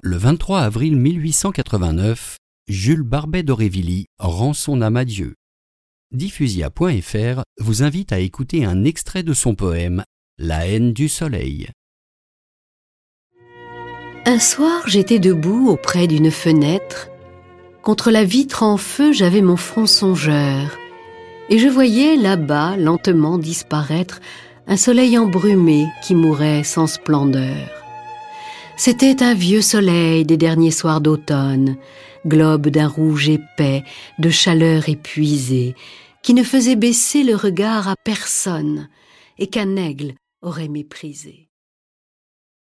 Le 23 avril 1889, Jules Barbet d'Aurevilly rend son âme à Dieu. Diffusia.fr vous invite à écouter un extrait de son poème La haine du soleil. Un soir, j'étais debout auprès d'une fenêtre. Contre la vitre en feu, j'avais mon front songeur. Et je voyais là-bas lentement disparaître un soleil embrumé qui mourait sans splendeur. C'était un vieux soleil des derniers soirs d'automne, globe d'un rouge épais, de chaleur épuisée, qui ne faisait baisser le regard à personne et qu'un aigle aurait méprisé.